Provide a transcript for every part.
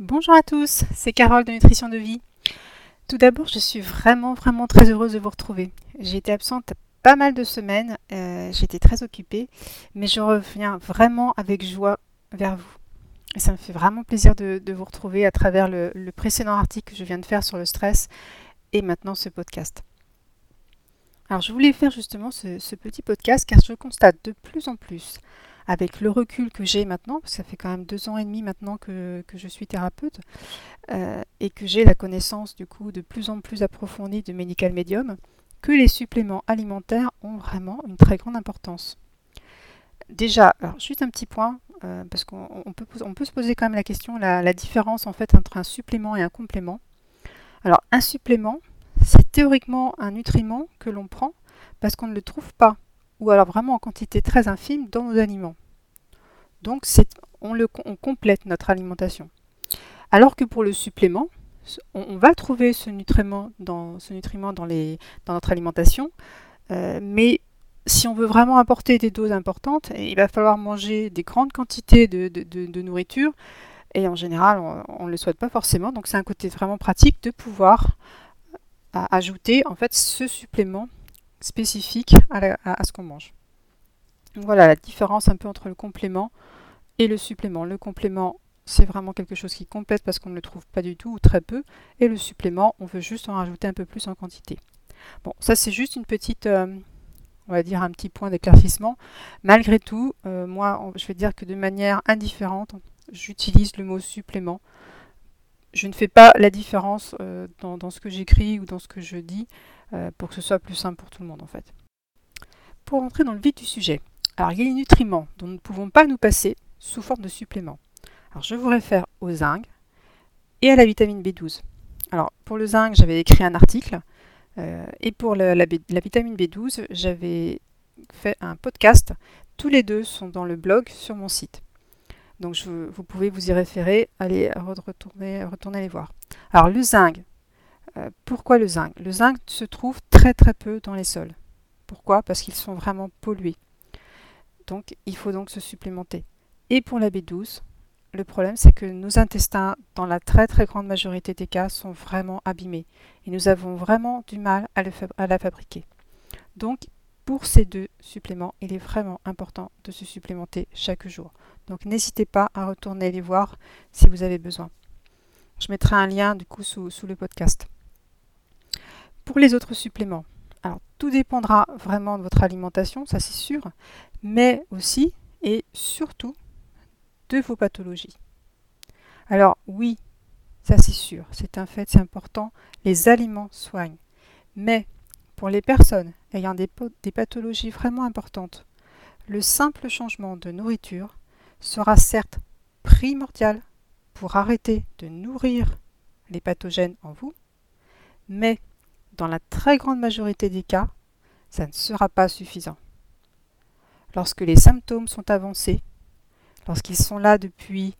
Bonjour à tous, c'est Carole de Nutrition de Vie. Tout d'abord, je suis vraiment, vraiment très heureuse de vous retrouver. J'ai été absente pas mal de semaines, euh, j'étais très occupée, mais je reviens vraiment avec joie vers vous. Et ça me fait vraiment plaisir de, vous retrouver à travers le, précédent article que je viens de faire sur le stress et maintenant ce podcast. Alors je voulais faire justement ce petit podcast car je constate de plus en plus avec le recul que j'ai maintenant, parce que ça fait quand même deux ans et demi maintenant que, je suis thérapeute, euh, et que j'ai la connaissance du coup de plus en plus approfondie de Medical Medium, que les suppléments alimentaires ont vraiment une très grande importance. Déjà, alors juste un petit point, euh, parce qu'on peut, se poser quand même la question, la, la différence en fait entre un supplément et un complément. Alors un supplément, c'est théoriquement un nutriment que l'on prend parce qu'on ne le trouve pas ou alors vraiment en quantité très infime dans nos aliments. Donc on, complète notre alimentation. Alors que pour le supplément, on, va trouver ce nutriment dans, notre alimentation, euh, mais si on veut vraiment apporter des doses importantes, il va falloir manger des grandes quantités de, nourriture, et en général, on ne le souhaite pas forcément. Donc c'est un côté vraiment pratique de pouvoir euh, ajouter en fait ce supplément spécifique à, ce qu'on mange. voilà la différence un peu entre le complément et le supplément. Le complément, c'est vraiment quelque chose qui complète parce qu'on ne le trouve pas du tout ou très peu. Et le supplément, on veut juste en rajouter un peu plus en quantité. Bon, ça c'est juste une petite, euh, on va dire un petit point d'éclaircissement. Malgré tout, euh, moi, je vais dire que de manière indifférente, j'utilise le mot supplément. Je ne fais pas la différence euh, dans, ce que j'écris ou dans ce que je dis. Euh, pour que ce soit plus simple pour tout le monde en fait. Pour entrer dans le vif du sujet, alors il y a les nutriments dont nous ne pouvons pas nous passer sous forme de suppléments. Je vous réfère au zinc et à la vitamine B12. Alors pour le zinc, j'avais écrit un article euh, et pour la, vitamine B12, j'avais fait un podcast. Tous les deux sont dans le blog sur mon site. Donc vous pouvez vous y référer, allez retourner, les voir. Alors le zinc, euh, pourquoi le zinc? Le zinc se trouve très très peu dans les sols. Pourquoi? Parce qu'ils sont vraiment pollués. Donc il faut donc se supplémenter. Et pour la B12, le problème c'est que nos intestins, dans la très très grande majorité des cas, sont vraiment abîmés. Et nous avons vraiment du mal à la fabriquer. Donc pour ces deux suppléments, il est vraiment important de se supplémenter chaque jour. Donc n'hésitez pas à retourner les voir si vous avez besoin. Je mettrai un lien du coup sous, le podcast. Pour les autres suppléments, alors tout dépendra vraiment de votre alimentation, ça c'est sûr, mais aussi et surtout de vos pathologies. Alors oui, ça c'est sûr, c'est un fait, c'est important, les aliments soignent. Mais pour les personnes ayant des pathologies vraiment importantes, le simple changement de nourriture sera certes primordial pour arrêter de nourrir les pathogènes en vous, mais dans la très grande majorité des cas, ça ne sera pas suffisant. Lorsque les symptômes sont avancés, lorsqu'ils sont là depuis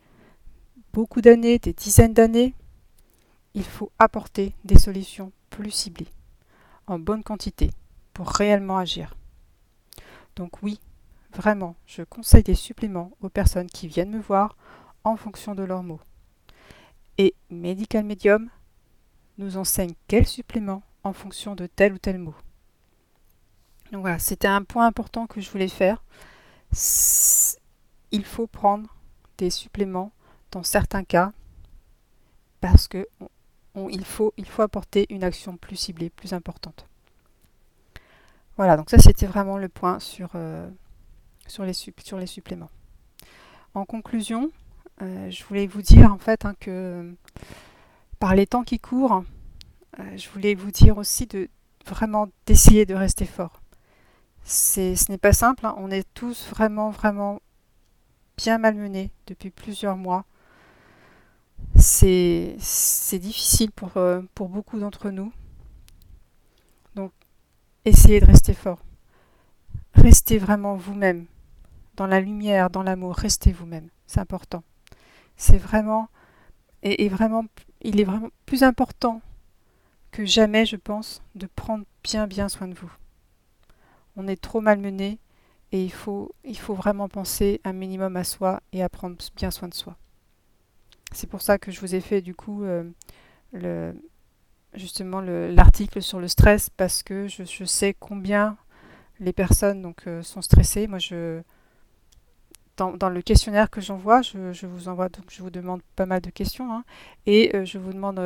beaucoup d'années, des dizaines d'années, il faut apporter des solutions plus ciblées, en bonne quantité, pour réellement agir. Donc oui, vraiment, je conseille des suppléments aux personnes qui viennent me voir en fonction de leurs mots. Et Medical Medium nous enseigne quels suppléments en fonction de tel ou tel mot. Donc voilà, c'était un point important que je voulais faire. Il faut prendre des suppléments dans certains cas parce que faut apporter une action plus ciblée, plus importante. Voilà, donc ça c'était vraiment le point sur, euh, sur, les, sur, les, suppléments. En conclusion, euh, je voulais vous dire en fait hein, que par les temps qui courent, euh, je voulais vous dire aussi de vraiment d'essayer de rester fort. ce n'est pas simple, hein. on est tous vraiment, vraiment bien malmenés depuis plusieurs mois. C'est difficile pour, euh, pour beaucoup d'entre nous. Donc, essayez de rester fort. Restez vraiment vous-même. Dans la lumière, dans l'amour, restez vous-même. C'est important. C'est vraiment, et vraiment, il est vraiment plus important que jamais, je pense, de prendre bien bien soin de vous. On est trop malmené et il faut, il faut vraiment penser un minimum à soi et à prendre bien soin de soi. C'est pour ça que je vous ai fait du coup le, justement l'article sur le stress parce que je, sais combien les personnes donc, sont stressées. Moi, je, dans, le questionnaire que j'envoie, je, vous envoie donc je vous demande pas mal de questions hein, et je vous demande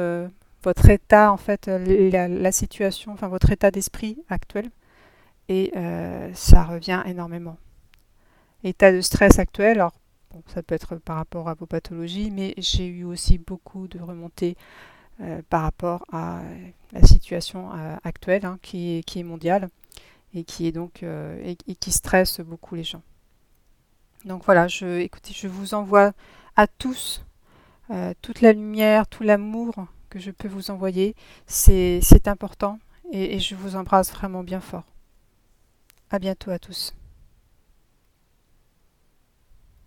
votre état en fait, la, la, situation, enfin votre état d'esprit actuel et ça revient énormément. État de stress actuel, alors bon, ça peut être par rapport à vos pathologies, mais j'ai eu aussi beaucoup de remontées euh, par rapport à la situation euh, actuelle hein, qui, est, mondiale et qui est donc euh, et, qui stresse beaucoup les gens. Donc voilà, je, écoutez, je vous envoie à tous toute la lumière, tout l'amour que je peux vous envoyer. C'est important et, et je vous embrasse vraiment bien fort. À bientôt à tous.